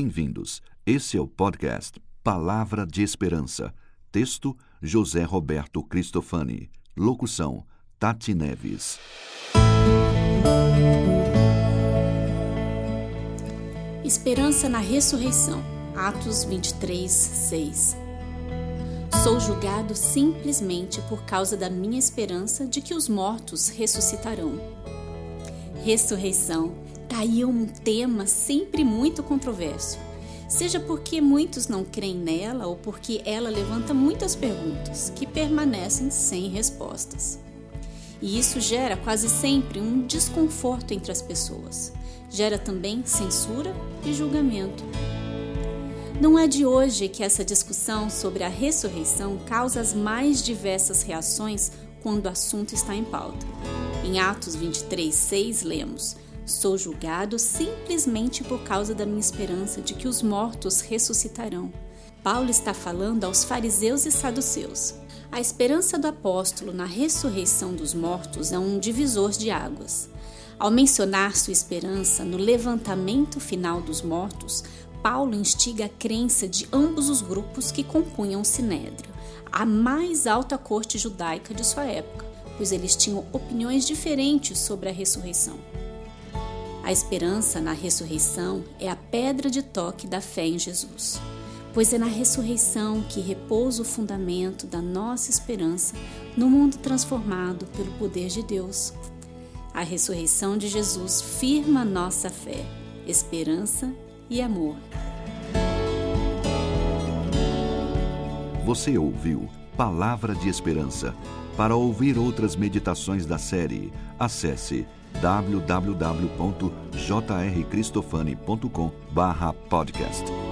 Bem-vindos. Esse é o podcast Palavra de Esperança. Texto: José Roberto Cristofani. Locução: Tati Neves. Esperança na ressurreição. Atos 23, 6. Sou julgado simplesmente por causa da minha esperança de que os mortos ressuscitarão. Ressurreição. Tá aí um tema sempre muito controverso. Seja porque muitos não creem nela ou porque ela levanta muitas perguntas que permanecem sem respostas. E isso gera quase sempre um desconforto entre as pessoas. Gera também censura e julgamento. Não é de hoje que essa discussão sobre a ressurreição causa as mais diversas reações quando o assunto está em pauta. Em Atos 23, 6, lemos: Sou julgado simplesmente por causa da minha esperança de que os mortos ressuscitarão. Paulo está falando aos fariseus e saduceus. A esperança do apóstolo na ressurreição dos mortos é um divisor de águas. Ao mencionar sua esperança no levantamento final dos mortos, Paulo instiga a crença de ambos os grupos que compunham o Sinédrio, a mais alta corte judaica de sua época, pois eles tinham opiniões diferentes sobre a ressurreição. A esperança na ressurreição é a pedra de toque da fé em Jesus, pois é na ressurreição que repousa o fundamento da nossa esperança no mundo transformado pelo poder de Deus. A ressurreição de Jesus firma nossa fé, esperança e amor. Você ouviu Palavra de Esperança. Para ouvir outras meditações da série, acesse www.jrcristofani.com/podcast.